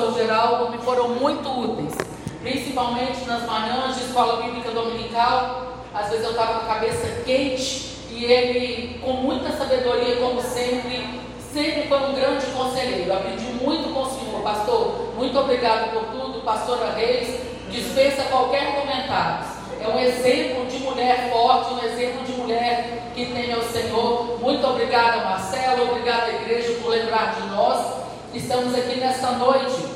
pastor Geraldo me foram muito úteis, principalmente nas manhãs de escola bíblica dominical. Às vezes eu estava com a cabeça quente e ele, com muita sabedoria, como sempre, sempre foi um grande conselheiro. Aprendi muito com o senhor, pastor. Muito obrigado por tudo, pastora Reis. Dispensa qualquer comentário. É um exemplo de mulher forte, um exemplo de mulher que tem o Senhor. Muito obrigada, Marcelo. Obrigada, igreja, por lembrar de nós. Estamos aqui nesta noite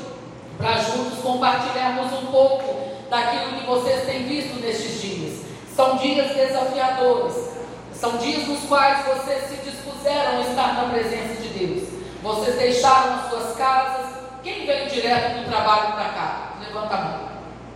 para juntos compartilharmos um pouco daquilo que vocês têm visto nestes dias. São dias desafiadores, são dias nos quais vocês se dispuseram a estar na presença de Deus. Vocês deixaram as suas casas. Quem veio direto do trabalho para cá? Levanta a mão.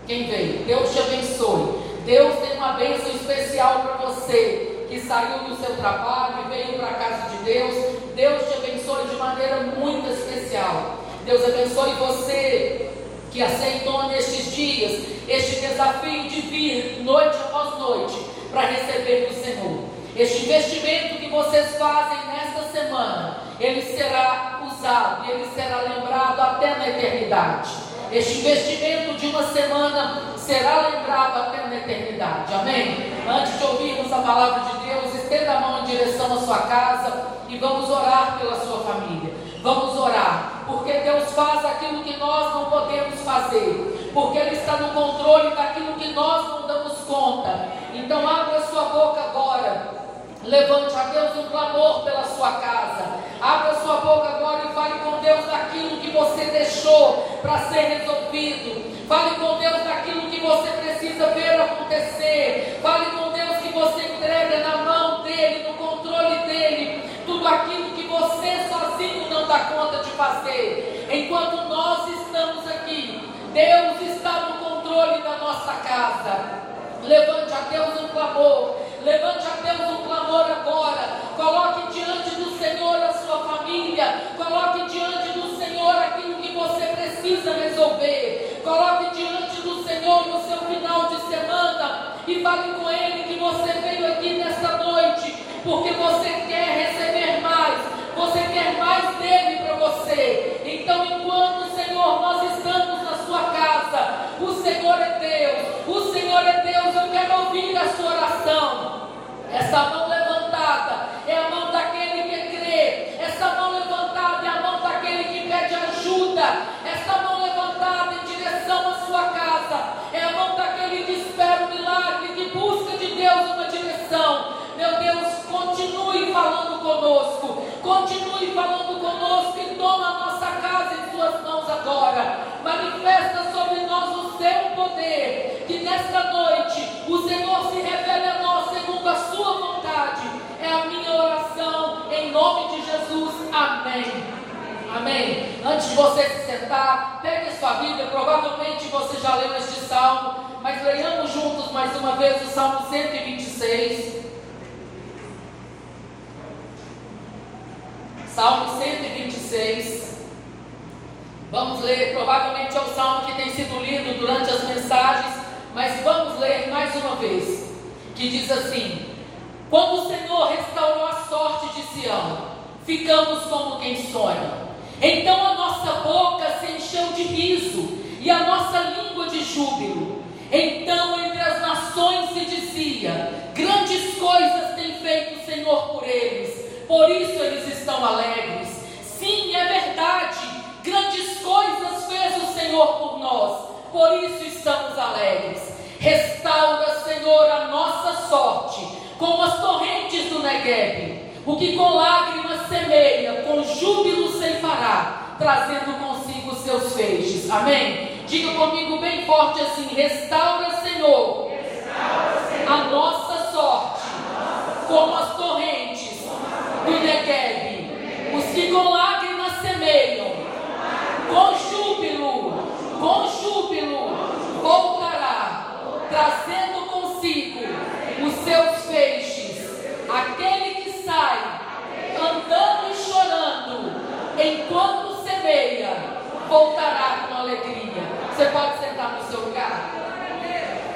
Quem veio? Deus te abençoe. Deus tem uma bênção especial para você que saiu do seu trabalho e veio para a casa de Deus. Deus te abençoe de maneira muito especial. Deus abençoe você que aceitou nestes dias este desafio de vir noite após noite para receber do Senhor. Este investimento que vocês fazem nesta semana, ele será usado ele será lembrado até na eternidade. Este investimento de uma semana será lembrado até na eternidade. Amém? Antes de ouvirmos a palavra de Deus, estenda a mão em direção à sua casa e vamos orar pela sua família. Vamos orar, porque Deus faz aquilo que nós não podemos fazer, porque Ele está no controle daquilo que nós não damos conta. Então, abra sua boca agora. Levante a Deus um clamor pela sua casa. Abra sua boca agora e fale com Deus daquilo que você deixou para ser resolvido. Fale com Deus daquilo que você precisa ver acontecer. Fale com Deus que você entrega na mão dele, no controle dele, tudo aquilo que você sozinho dá conta de fazer. Enquanto nós estamos aqui, Deus está no controle da nossa casa. Levante a Deus um clamor. Levante a Deus um clamor agora. Coloque diante do Senhor a sua família. Coloque diante do Senhor aquilo que você precisa resolver. Coloque diante do Senhor no seu final de semana e fale com Ele que você veio aqui nesta noite porque você quer receber mais. Você quer mais dele para você. Então, enquanto, Senhor, nós estamos na sua casa, o Senhor é Deus. O Senhor é Deus. Eu quero ouvir a sua oração. Essa mão levantada é a mão daquele que crê. Essa mão levantada é a mão daquele que pede ajuda. Essa mão levantada em direção à sua casa é a mão daquele que espera o milagre, que busca de Deus uma direção. Meu Deus, continue falando conosco. Continue falando conosco e toma a nossa casa em suas mãos agora. Manifesta sobre nós o seu poder. Que nesta noite o Senhor se revele a nós segundo a sua vontade. É a minha oração em nome de Jesus. Amém. Amém. Antes de você se sentar, pegue sua Bíblia. Provavelmente você já leu este salmo, mas leiamos juntos mais uma vez o salmo 126. Salmo 126. Vamos ler, provavelmente é o salmo que tem sido lido durante as mensagens, mas vamos ler mais uma vez. Que diz assim: Quando o Senhor restaurou a sorte de Sião, ficamos como quem sonha. Então a nossa boca se encheu de riso e a nossa língua de júbilo. Então entre as nações se dizia: Grandes coisas tem feito o Senhor por eles por isso eles estão alegres. Sim, é verdade, grandes coisas fez o Senhor por nós, por isso estamos alegres. Restaura, Senhor, a nossa sorte, como as torrentes do Negueb. O que com lágrimas semeia, com júbilo ceifará, trazendo consigo seus feixes. Amém? Diga comigo bem forte assim: restaura, Senhor, restaura, Senhor. a nossa sorte, a nossa como as torrentes do Negev, os que com lágrimas semeiam, com júbilo, com júbilo, voltará, trazendo consigo os seus feixes, aquele que sai andando e chorando, enquanto semeia, voltará com alegria. Você pode sentar no seu lugar?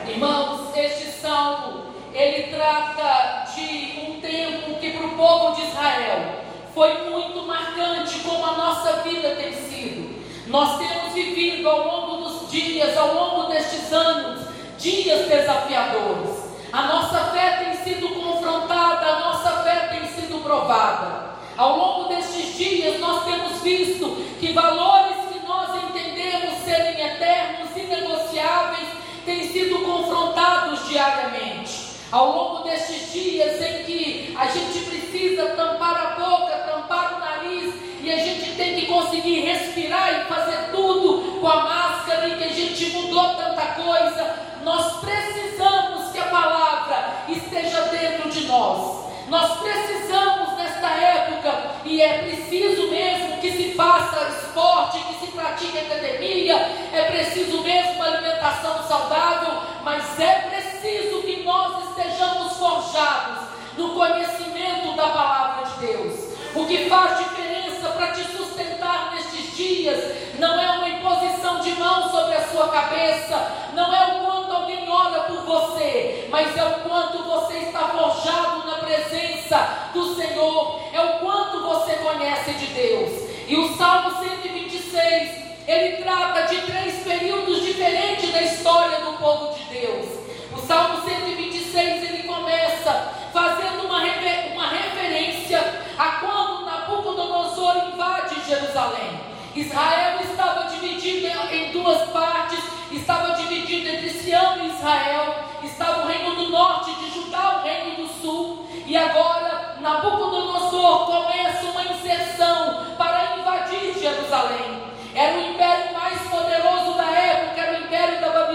Irmãos, este salmo ele trata de um tempo que para o povo de Israel foi muito marcante, como a nossa vida tem sido. Nós temos vivido ao longo dos dias, ao longo destes anos, dias desafiadores. A nossa fé tem sido confrontada, a nossa fé tem sido provada. Ao longo destes dias, nós temos visto que valores que nós entendemos serem eternos, inegociáveis, têm sido confrontados diariamente. Ao longo destes dias em que a gente precisa tampar a boca, tampar o nariz, e a gente tem que conseguir respirar e fazer tudo com a máscara, e que a gente mudou tanta coisa, nós precisamos que a palavra esteja dentro de nós. Nós precisamos nesta época, e é preciso mesmo que se faça esporte, que se pratique academia, é preciso mesmo alimentação saudável, mas é preciso que nós estejamos forjados no conhecimento da palavra de Deus. O que faz diferença para te sustentar nestes dias não é uma imposição de mão sobre a sua cabeça, não é o quanto alguém ora por você, mas é o quanto você está forjado na presença do Senhor, é o quanto você conhece de Deus. E o Salmo 126, ele trata de três períodos diferentes da história do povo de Deus. O Salmo 126 ele começa fazendo uma, refer uma referência a quando Nabucodonosor invade Jerusalém. Israel estava dividido em duas partes, estava dividido entre Sião e Israel, estava o reino do norte de Judá, o reino do sul, e agora Nabucodonosor começa uma inserção para invadir Jerusalém. Era o império mais poderoso da época, era o império da Babilônia,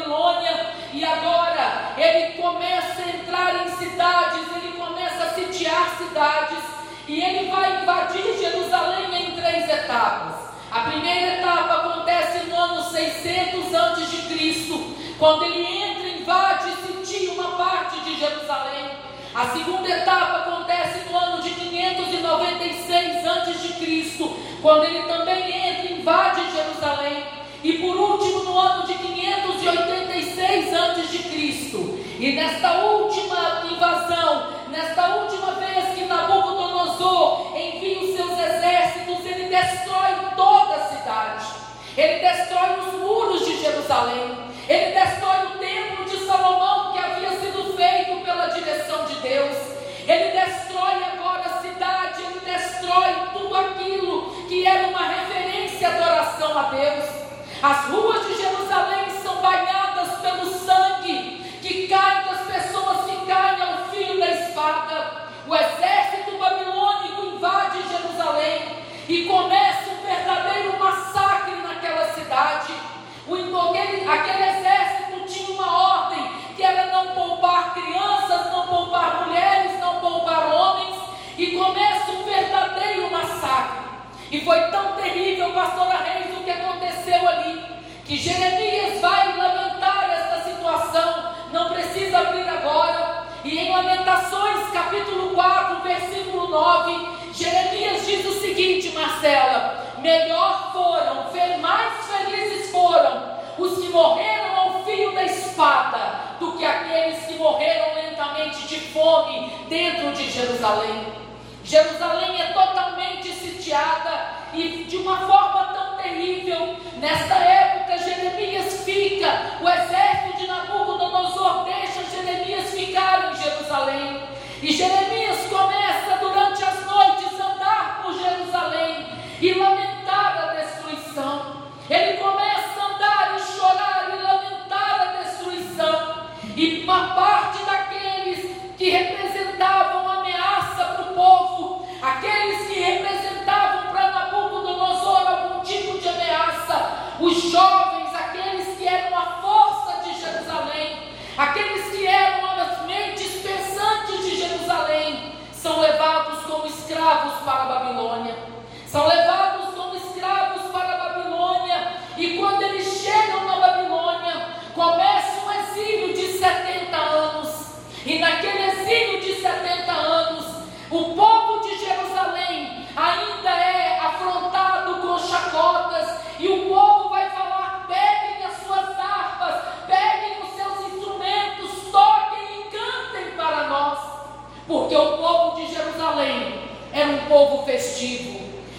e agora ele começa a entrar em cidades, ele começa a sitiar cidades, e ele vai invadir Jerusalém em três etapas. A primeira etapa acontece no ano 600 a.C., quando ele entra, invade e sitia uma parte de Jerusalém. A segunda etapa acontece no ano de 596 a.C., quando ele também entra, invade Jerusalém. E por último, no ano de 586 a.C. E nesta última invasão, nesta última vez que Nabucodonosor envia os seus exércitos, ele destrói toda a cidade. Ele destrói os muros de Jerusalém. Ele destrói o templo de Salomão que havia sido feito pela direção de Deus. Ele destrói agora a cidade, ele destrói tudo aquilo que era uma referência à adoração a Deus. As ruas de Jerusalém são banhadas pelo sangue que cai das pessoas que caem ao fio da espada. O exército babilônico invade Jerusalém e começa um verdadeiro massacre naquela cidade. O, aquele, aquele exército tinha uma ordem que era não poupar crianças, não poupar mulheres, não poupar homens, e começa um verdadeiro massacre. E foi tão terrível, pastora Reis, o que aconteceu ali, que Jeremias vai lamentar esta situação, não precisa abrir agora. E em Lamentações, capítulo 4, versículo 9, Jeremias diz o seguinte, Marcela: melhor foram, mais felizes foram os que morreram ao fio da espada, do que aqueles que morreram lentamente de fome dentro de Jerusalém. Jerusalém é totalmente sitiada e de uma forma tão terrível. Nesta época, Jeremias fica, o exército de Nabucodonosor deixa Jeremias ficar em Jerusalém. E Jeremias começa durante as noites a andar por Jerusalém e lamentar a destruição. Ele começa a andar e chorar e lamentar a destruição. E uma parte daqueles que representavam povo,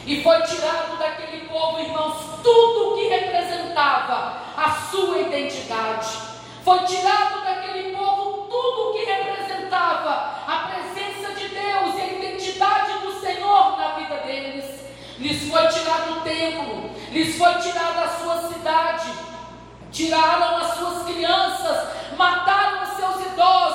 E foi tirado daquele povo, irmãos, tudo o que representava a sua identidade. Foi tirado daquele povo tudo o que representava a presença de Deus e a identidade do Senhor na vida deles. Lhes foi tirado o templo, lhes foi tirada a sua cidade, tiraram as suas crianças, mataram os seus idosos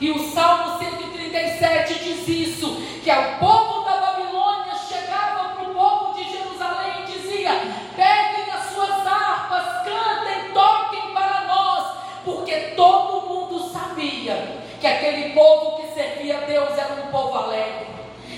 E o Salmo 137 diz isso: que é o povo da Babilônia chegava para o povo de Jerusalém e dizia: peguem as suas harpas, cantem, toquem para nós, porque todo mundo sabia que aquele povo que servia a Deus era um povo alegre.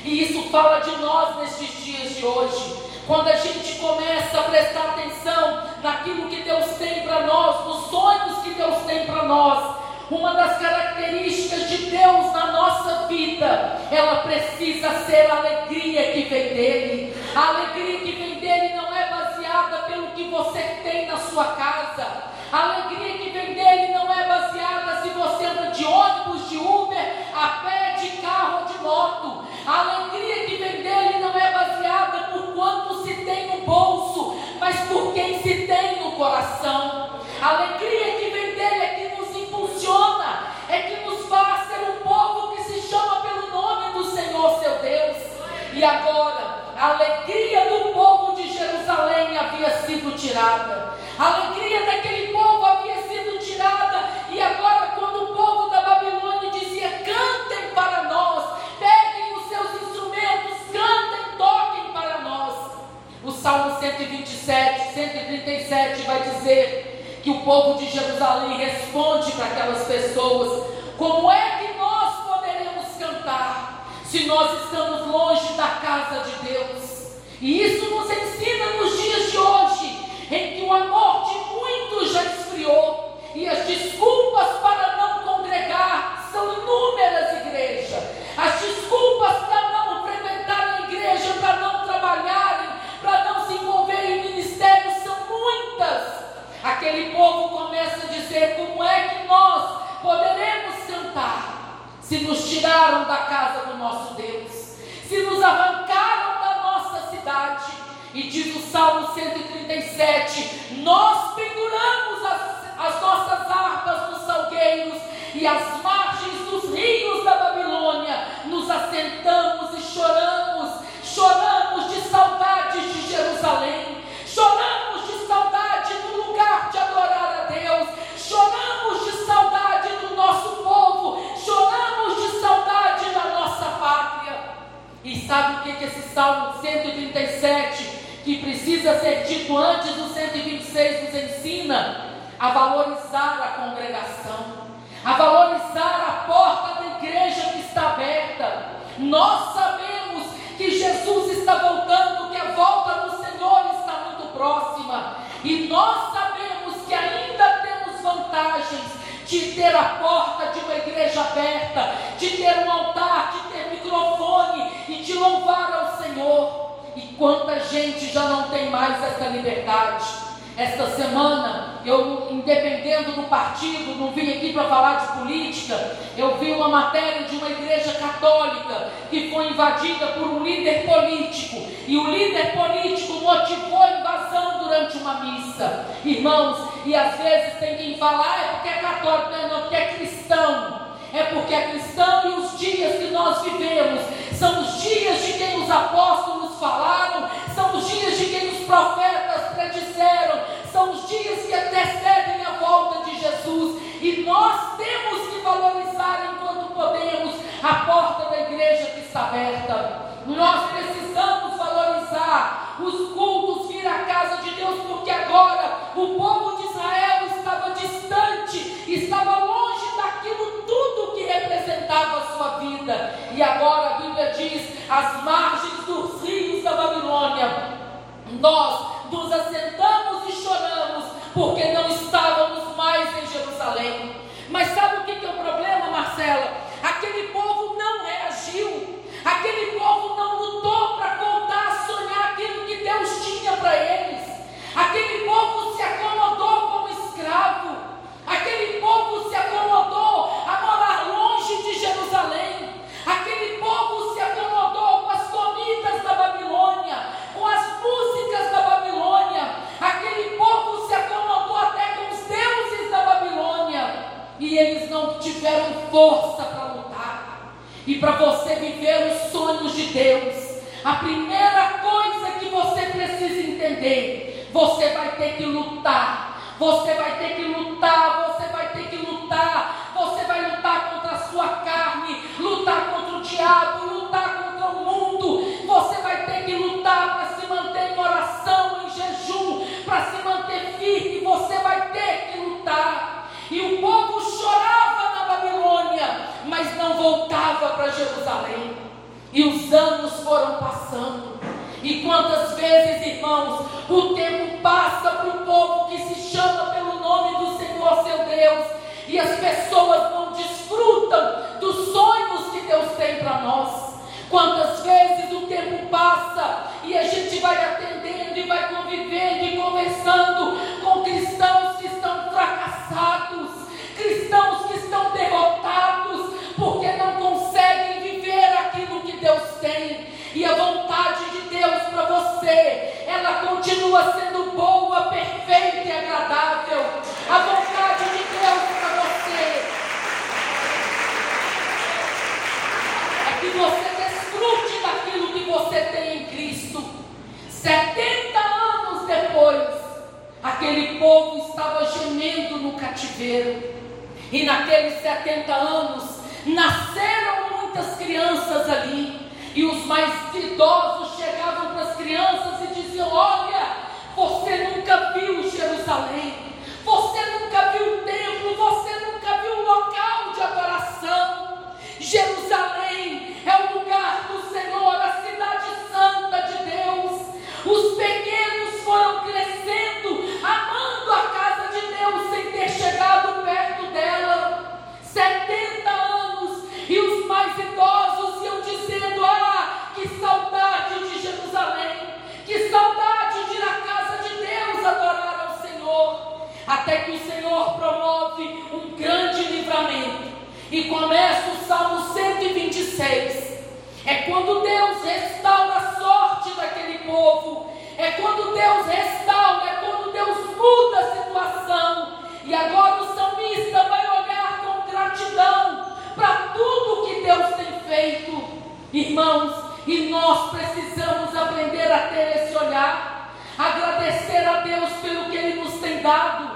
E isso fala de nós nestes dias de hoje. Quando a gente começa a prestar atenção naquilo que Deus tem para nós, nos sonhos que Deus tem para nós, uma das características de Deus na nossa vida, ela precisa ser a alegria que vem dele. A alegria que vem dele não é baseada pelo que você tem na sua casa. A alegria que vem dele não é baseada se você anda de ônibus, de Uber, a pé, de carro ou de moto. A alegria que vem dele não é baseada por quanto se tem no bolso, mas por quem se tem no coração. A alegria que vem dele é que nos impulsiona, é que nos faz ser um povo que se chama pelo nome do Senhor seu Deus. E agora, a alegria do povo de Jerusalém havia sido tirada. A alegria daquele povo havia sido tirada. E agora, quando o povo da Babilônia dizia: cantem para nós, peguem os seus instrumentos, cantem, toquem para nós. O Salmo 127, 137 vai dizer que o povo de Jerusalém responde para aquelas pessoas: como é que nós poderemos cantar se nós estamos longe da casa de Deus? E isso nos ensina nos dias de hoje, em que o amor de muitos já esfriou e as desculpas para não congregar são inúmeras, igreja. As desculpas para não frequentar a igreja, para não trabalharem, para não se envolverem em ministérios são muitas. Aquele povo começa a dizer: como é que nós poderemos cantar se nos tiraram da casa do nosso Deus, se nos arrancaram da nossa cidade? E diz o Salmo 137: Nós penduramos as, as nossas harpas nos salgueiros e as margens dos rios da Babilônia, nos assentamos e choramos, choramos sabe o que, que esse Salmo 137, que precisa ser dito antes do 126, nos ensina? A valorizar a congregação a valorizar a porta da igreja que está aberta. Nós sabemos que Jesus está voltando, que a volta do Senhor está muito próxima. E nós sabemos que ainda temos vantagens de ter a porta de uma igreja aberta, de ter um altar, de ter microfone e de louvar ao Senhor. E quanta gente já não tem mais essa liberdade. Esta semana, eu, independendo do partido, não vim aqui para falar de política, eu vi uma matéria de uma igreja católica que foi invadida por um líder político, e o líder político motivou a invasão durante uma missa. Irmãos, e às vezes tem quem fala, ah, é porque é católico, não, não, porque é cristão. É porque é cristão e os dias que nós vivemos são os dias de quem os apóstolos falaram, são os dias de quem os profetas são os dias que antecedem a volta de Jesus. E nós temos que valorizar enquanto podemos a porta da igreja que está aberta. Nós precisamos valorizar os cultos, vir à casa de Deus, porque agora o povo de Israel estava distante, estava longe daquilo tudo que representava a sua vida. E agora a Bíblia diz: as margens dos rios da Babilônia, nós nos assentamos e choramos, porque não estávamos mais em Jerusalém. Mas sabe o que é o problema, Marcela? Aquele povo não reagiu, aquele povo não lutou para voltar a sonhar aquilo que Deus tinha para eles. Aquele povo se acomodou como escravo, aquele povo se acomodou a morar longe de Jerusalém, aquele povo se acomodou Aquele povo se acomodou até com os deuses da Babilônia e eles não tiveram força para lutar. E para você viver os sonhos de Deus, a primeira coisa que você precisa entender, você vai ter que lutar. Você vai ter que lutar, você vai ter que lutar. Você os anos foram passando. E quantas vezes, irmãos, o tempo passa para o povo que se chama pelo nome do Senhor seu Deus, e as pessoas não desfrutam dos sonhos que Deus tem para nós. Quantas vezes o tempo passa e a gente vai atendendo e vai convivendo e conversando com cristãos que estão fracassados, cristãos que estão derrotados, você, ela continua sendo boa, perfeita e agradável. A vontade de Deus para você é que você desfrute daquilo que você tem em Cristo. 70 anos depois, aquele povo estava gemendo no cativeiro. E naqueles 70 anos, nasceram muitas crianças ali. E os mais idosos chegavam para as crianças e diziam: Olha, você nunca viu Jerusalém, você nunca viu o templo, você nunca viu o local de adoração. Jerusalém promove um grande livramento. E começa o Salmo 126. É quando Deus restaura a sorte daquele povo. É quando Deus restaura, é quando Deus muda a situação. E agora o salmista vai olhar com gratidão para tudo que Deus tem feito, irmãos, e nós precisamos aprender a ter esse olhar, agradecer a Deus pelo que Ele nos tem dado.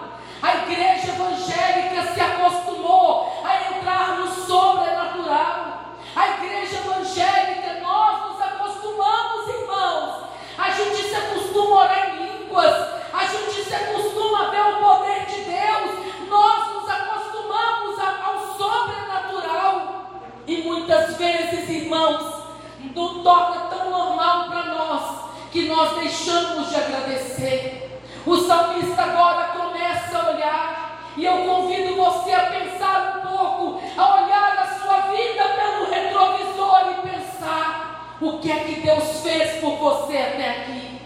Torna tão normal para nós que nós deixamos de agradecer. O salmista agora começa a olhar, e eu convido você a pensar um pouco, a olhar a sua vida pelo retrovisor e pensar o que é que Deus fez por você até aqui.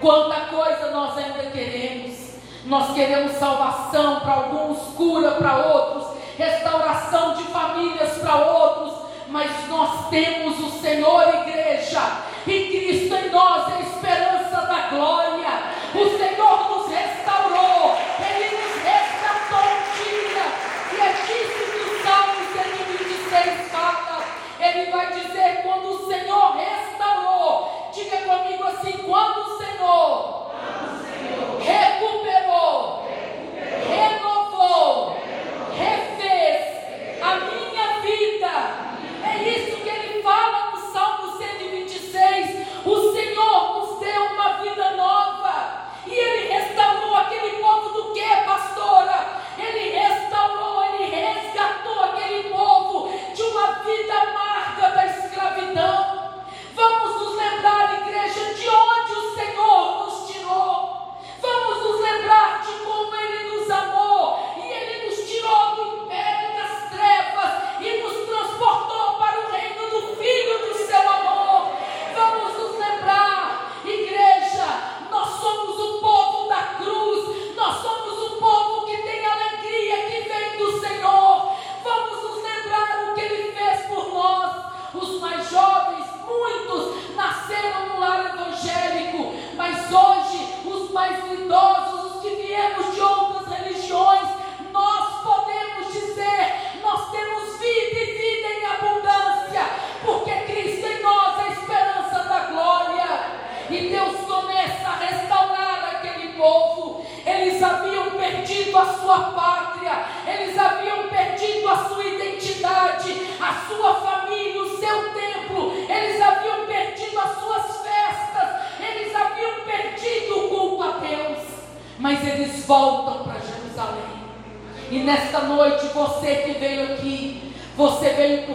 Quanta coisa nós ainda queremos. Nós queremos salvação para alguns, cura para outros, restauração de famílias para outros, mas nós temos o Senhor, igreja, e Cristo em nós é a esperança da glória.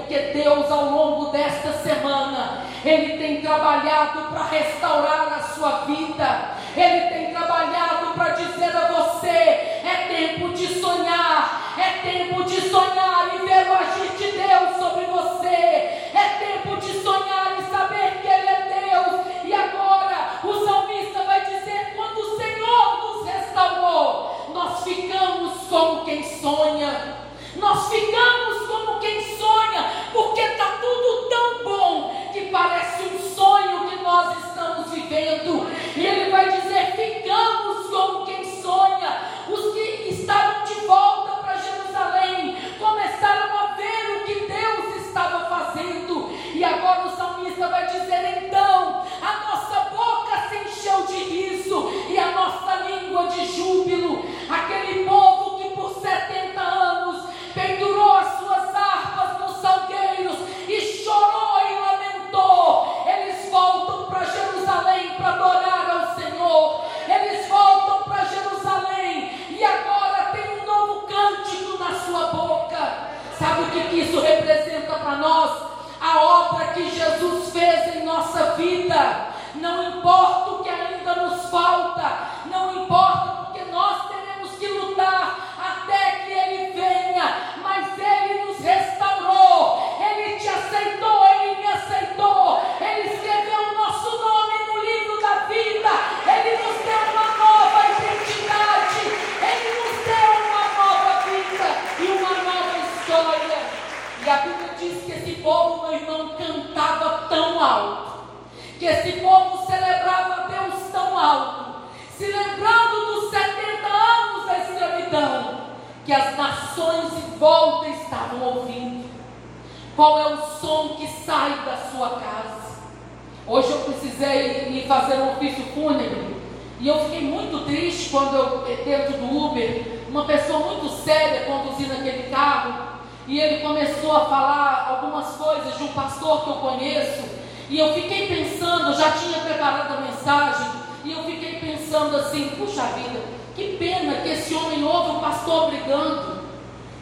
porque Deus, ao longo desta semana, Ele tem trabalhado para restaurar a sua vida.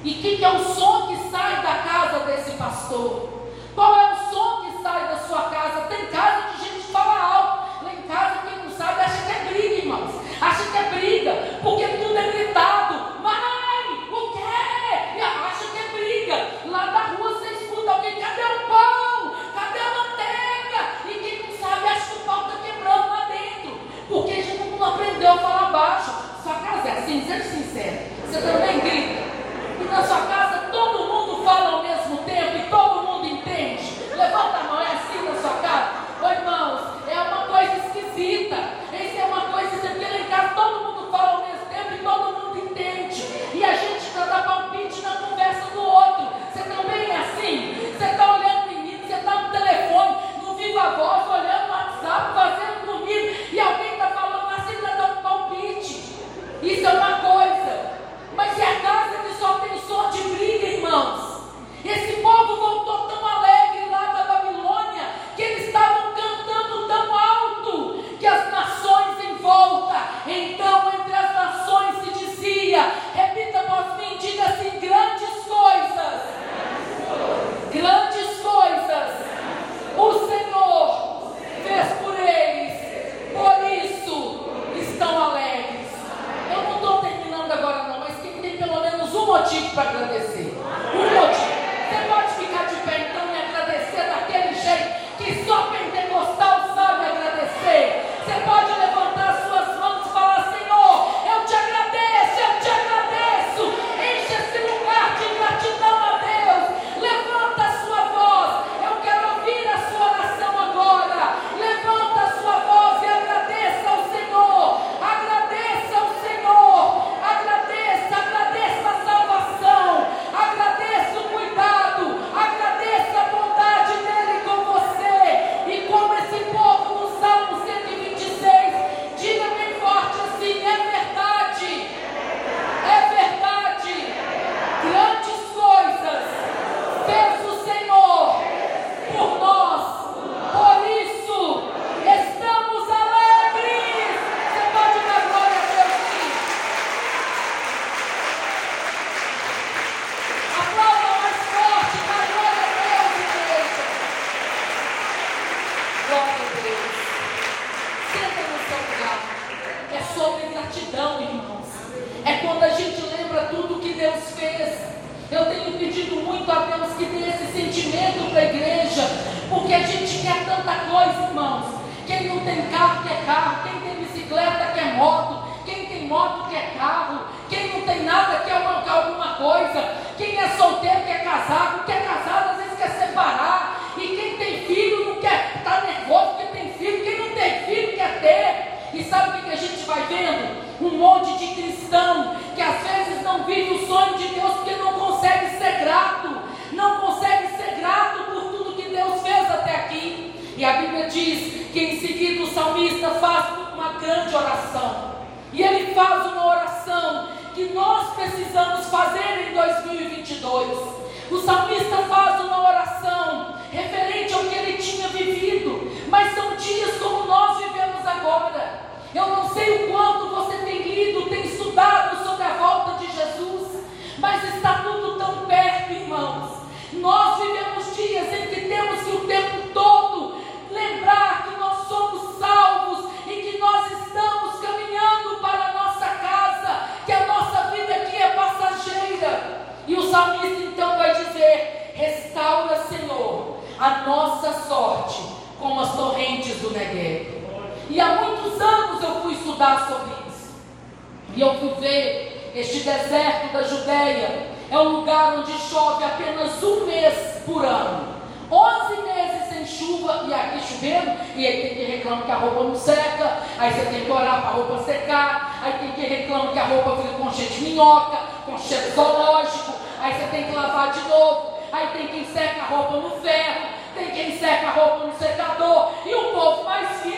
E o que, que é o som que sai da casa desse pastor? Qual é na sua casa. faz uma grande oração. E ele faz uma oração que nós precisamos fazer em 2022. O salmista faz uma oração referente ao que ele tinha vivido, mas são dias como nós vivemos agora. Eu não sei o forte como as torrentes do Negev. E há muitos anos eu fui estudar sobre isso. E eu fui ver este deserto da Judéia. É um lugar onde chove apenas um mês por ano. Onze meses sem chuva, e aqui chovendo, e aí tem que reclamar que a roupa não seca, aí você tem que orar para a roupa secar, aí tem que reclamar que a roupa fica com cheiro de minhoca, com cheiro zoológico, aí você tem que lavar de novo, aí tem quem seca a roupa no ferro, tem quem seca a roupa no secador, e o povo mais se.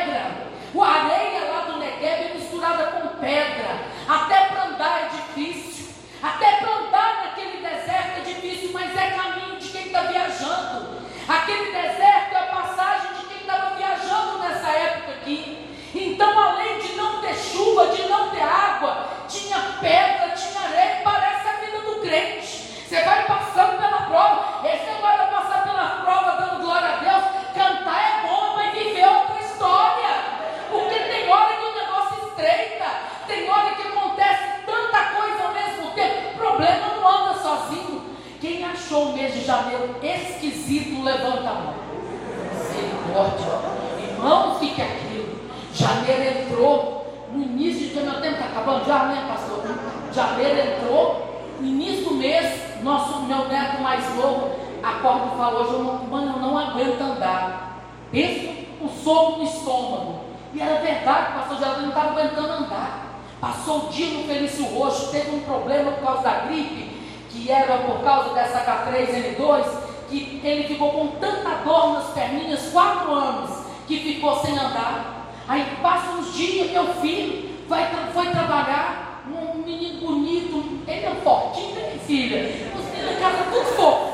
pedra. Areia lá do Negev é misturada com pedra. entrou, no início de meu tempo está acabando já, né, pastor? Janeiro entrou, no início do mês, nosso, meu neto mais novo acorda e fala, hoje eu não, mano, eu não aguento andar. Pensa um soco no estômago. E era verdade, pastor Geraldo não estava aguentando andar. Passou o dia no Felício Roxo, teve um problema por causa da gripe, que era por causa dessa H3N2, que ele ficou com tanta dor nas perninhas, quatro anos, que ficou sem andar. Aí passa uns dias, meu filho vai, foi trabalhar, um menino bonito, ele é um fortinho, né, filha? Você casa tudo fofo.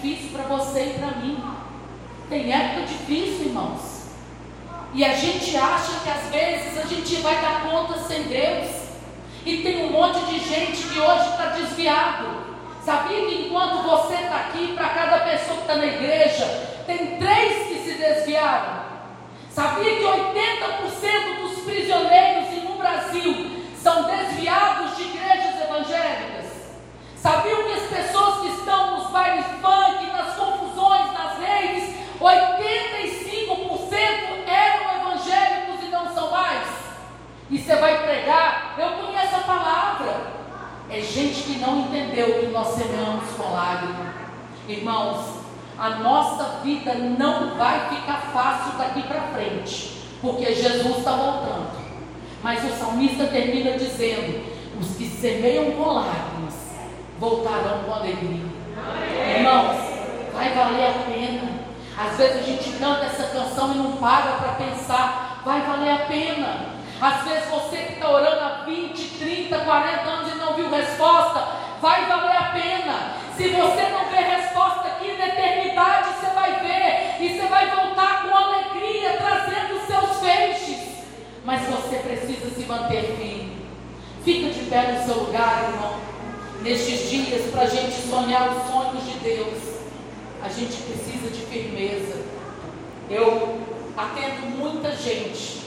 difícil para você e para mim. Tem época difícil, irmãos. E a gente acha que às vezes a gente vai dar conta sem Deus. E tem um monte de gente que hoje está desviado. Sabia que enquanto você está aqui, para cada pessoa que está na igreja, tem três que se desviaram? Sabia que 80% dos prisioneiros no Brasil são desviados de igrejas evangélicas? Sabia? que você vai pregar, eu conheço a palavra. É gente que não entendeu o que nós semeamos com lágrimas. Irmãos, a nossa vida não vai ficar fácil daqui para frente, porque Jesus está voltando. Mas o salmista termina dizendo: os que semeiam com lágrimas voltarão com alegria. Amém. Irmãos, vai valer a pena. Às vezes a gente canta essa canção e não para para pensar, vai valer a pena. Às vezes você que está orando há 20, 30, 40 anos e não viu resposta, vai valer a pena. Se você não vê resposta aqui na eternidade, você vai ver e você vai voltar com alegria, trazendo seus feixes. Mas você precisa se manter firme. Fica de pé no seu lugar, irmão. Nestes dias, para a gente sonhar os sonhos de Deus, a gente precisa de firmeza. Eu atendo muita gente,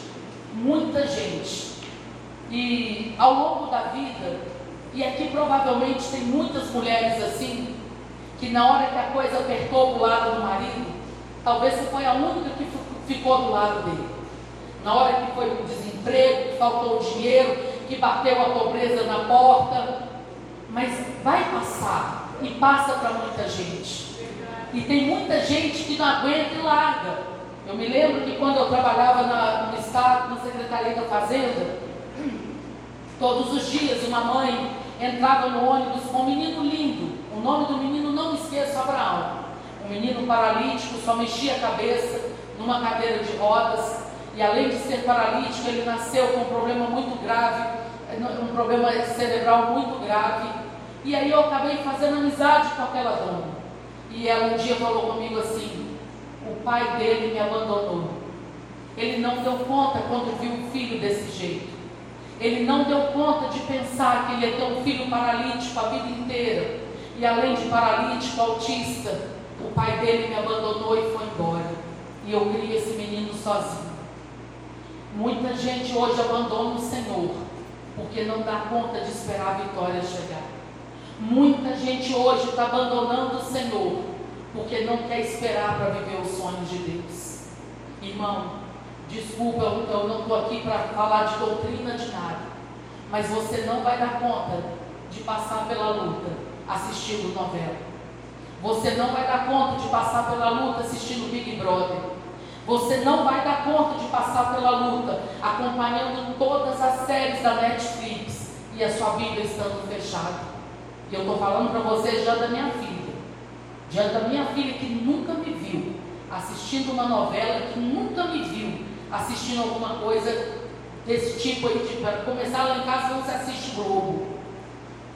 muita gente. E ao longo da vida, e aqui provavelmente tem muitas mulheres assim, que na hora que a coisa apertou do lado do marido, talvez você foi a única que ficou do lado dele. Na hora que foi o desemprego, que faltou o dinheiro, que bateu a pobreza na porta. Mas vai passar e passa para muita gente. E tem muita gente que não aguenta e larga. Eu me lembro que quando eu trabalhava na, no Estado, na Secretaria da Fazenda, todos os dias uma mãe entrava no ônibus com um menino lindo. O nome do menino não me esqueço, Abraão. Um menino paralítico, só mexia a cabeça numa cadeira de rodas. E além de ser paralítico, ele nasceu com um problema muito grave, um problema cerebral muito grave. E aí eu acabei fazendo amizade com aquela dona. E ela um dia falou comigo assim: o pai dele me abandonou. Ele não deu conta quando viu um filho desse jeito. Ele não deu conta de pensar que ele ia ter um filho paralítico a vida inteira. E além de paralítico, autista, o pai dele me abandonou e foi embora. E eu criei esse menino sozinho. Muita gente hoje abandona o Senhor porque não dá conta de esperar a vitória chegar. Muita gente hoje está abandonando o Senhor porque não quer esperar para viver os sonhos de Deus. Irmão, desculpa, eu não estou aqui para falar de doutrina de nada, mas você não vai dar conta de passar pela luta assistindo novela. Você não vai dar conta de passar pela luta assistindo Big Brother. Você não vai dar conta de passar pela luta acompanhando todas as séries da Netflix e a sua Bíblia estando fechada. E eu estou falando para você já da minha filha. Já da minha filha que nunca me viu assistindo uma novela, que nunca me viu assistindo alguma coisa desse tipo aí, para começar lá em casa não se assiste Globo.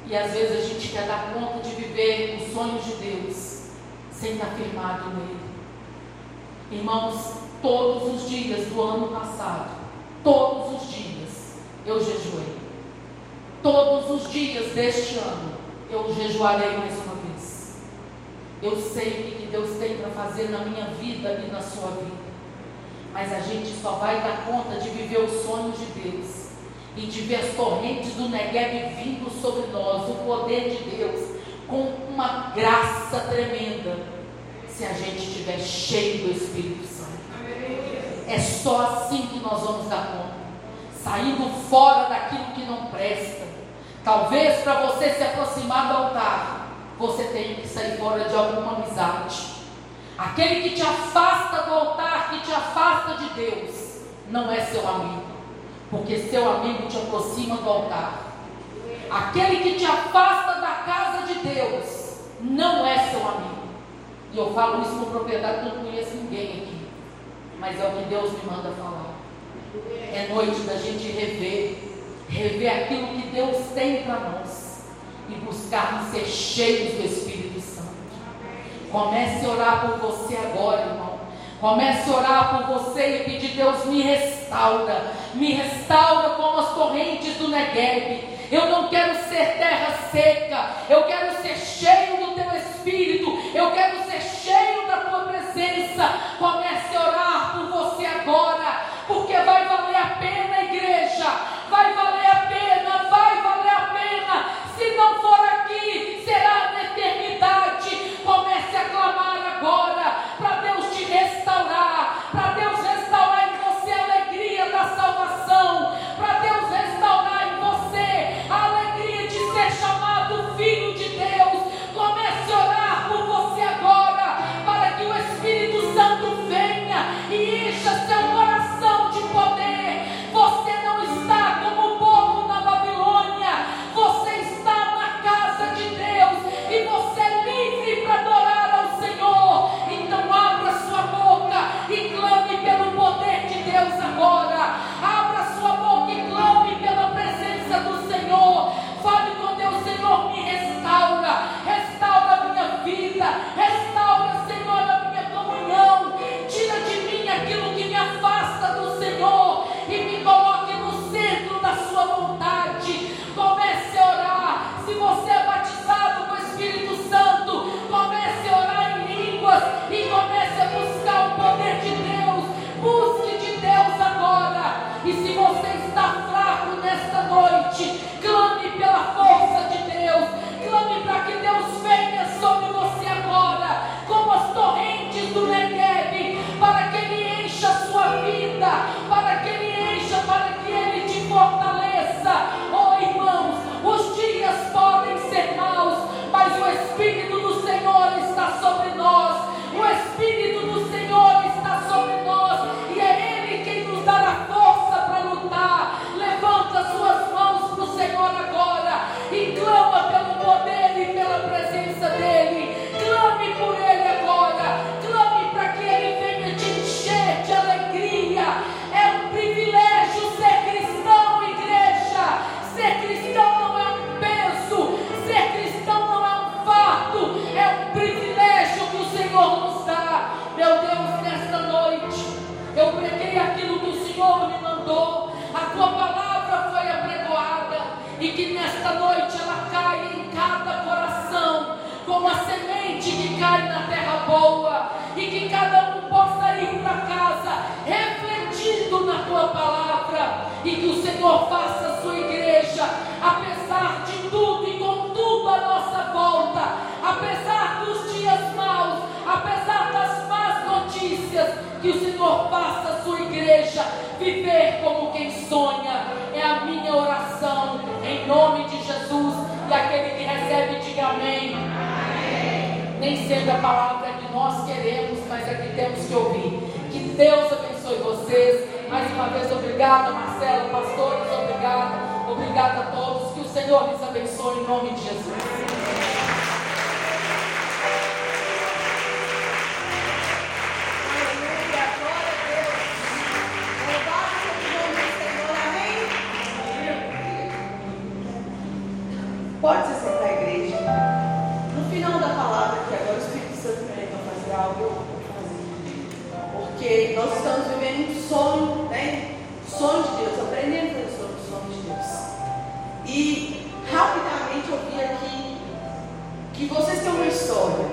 E às vezes a gente quer dar conta de viver os sonhos de Deus sem estar firmado nele. Irmãos, todos os dias do ano passado, todos os dias, eu jejuei. Todos os dias deste ano, eu jejuarei mais uma. Eu sei o que Deus tem para fazer na minha vida e na sua vida. Mas a gente só vai dar conta de viver os sonhos de Deus e de ver as correntes do Negev vindo sobre nós, o poder de Deus, com uma graça tremenda, se a gente estiver cheio do Espírito Santo. É só assim que nós vamos dar conta, saindo fora daquilo que não presta Talvez para você se aproximar do altar, você tenha que sair fora de alguma amizade. Aquele que te afasta do altar, que te afasta de Deus, não é seu amigo, porque seu amigo te aproxima do altar. Aquele que te afasta da casa de Deus, não é seu amigo. E eu falo isso com propriedade, não conheço ninguém aqui, mas é o que Deus me manda falar. É noite da gente rever rever aquilo que Deus tem para nós e buscarmos ser cheios do Espírito Santo. Comece a orar por você agora, irmão. Comece a orar por você e pedir, Deus, me restaura, me restaura como as correntes do Negev. Eu não quero ser terra seca, eu quero ser cheio do teu Espírito, eu quero ser cheio da tua presença. Comece boa e que cada um possa ir para casa refletindo na tua palavra e que o Senhor faça a sua igreja, apesar de tudo e com tudo à nossa volta, apesar dos dias maus, apesar das más notícias, que o Senhor faça a sua igreja viver como quem sonha. É a minha oração em nome de Jesus. E aquele que recebe, diga amém. amém. Nem sempre a palavra nós queremos, mas é que temos que ouvir. Que Deus abençoe vocês. Mais uma vez, obrigada, Marcelo, pastores, obrigada. Obrigada a todos. Que o Senhor lhes abençoe em nome de Jesus. Pode Porque nós estamos vivendo um sonho, né? Sonho de Deus, aprendendo a fazer o sonho de Deus. E rapidamente eu vi aqui que vocês têm uma história.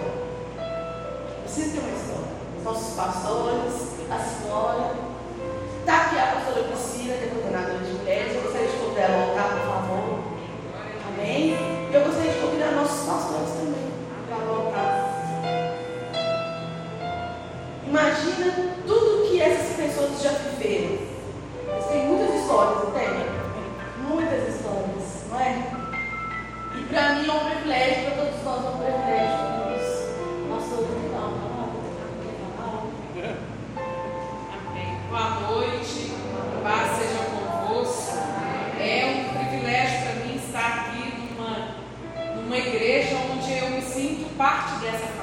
Vocês têm uma história. Nossos pastores, a senhora. Está aqui a Imagina tudo que essas pessoas já viveram. Eles têm muitas histórias, não tem? Muitas histórias, não é? E para mim é um privilégio, para todos nós é um privilégio. Nossa. Amém. Boa noite, paz seja convosco. É um privilégio para mim estar aqui numa igreja onde eu me sinto parte dessa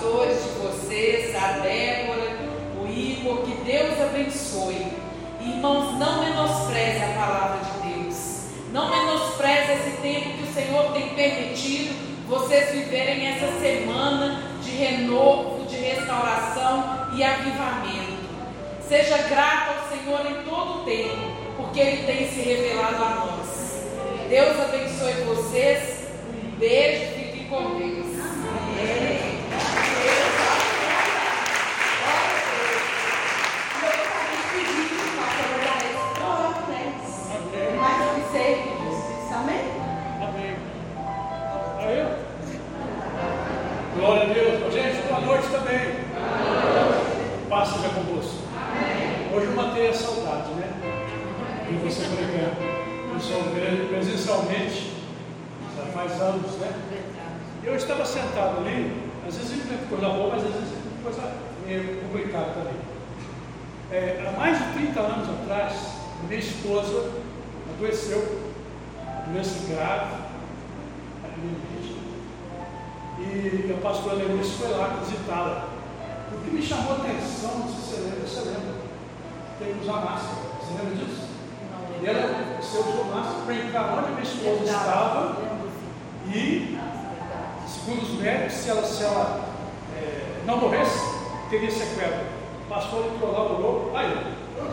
pastores de vocês, a Débora, o Igor, que Deus abençoe. Irmãos, não menospreze a palavra de Deus. Não menospreze esse tempo que o Senhor tem permitido vocês viverem essa semana de renovo, de restauração e avivamento. Seja grato ao Senhor em todo o tempo, porque Ele tem se revelado a nós. Deus abençoe vocês. Um beijo, fiquem com Deus. E você pregando sou presencialmente, já faz anos, né? Eu estava sentado ali, às vezes coisa boa, mas às vezes coisa meio complicada também. É, há mais de 30 anos atrás, minha esposa adoeceu, doença grave, e a pastora Lenice foi lá visitá-la. O que me chamou a atenção, não sei se você lembra, você lembra, tem que usar máscara. Você lembra disso? E ela, seu Jonas, para entrar onde minha esposa estava e, segundo os médicos, se ela, se ela é, não morresse, teria sequela. O pastor entrou lá, orou, aí. Eu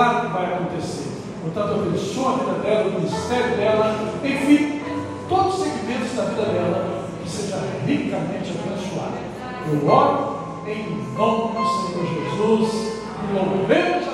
claro que vai acontecer. Portanto, abençoa a vida dela, o ministério dela, enfim, todos os segmentos da vida dela, que seja ricamente abençoado. Eu oro em nome do Senhor Jesus e louvemos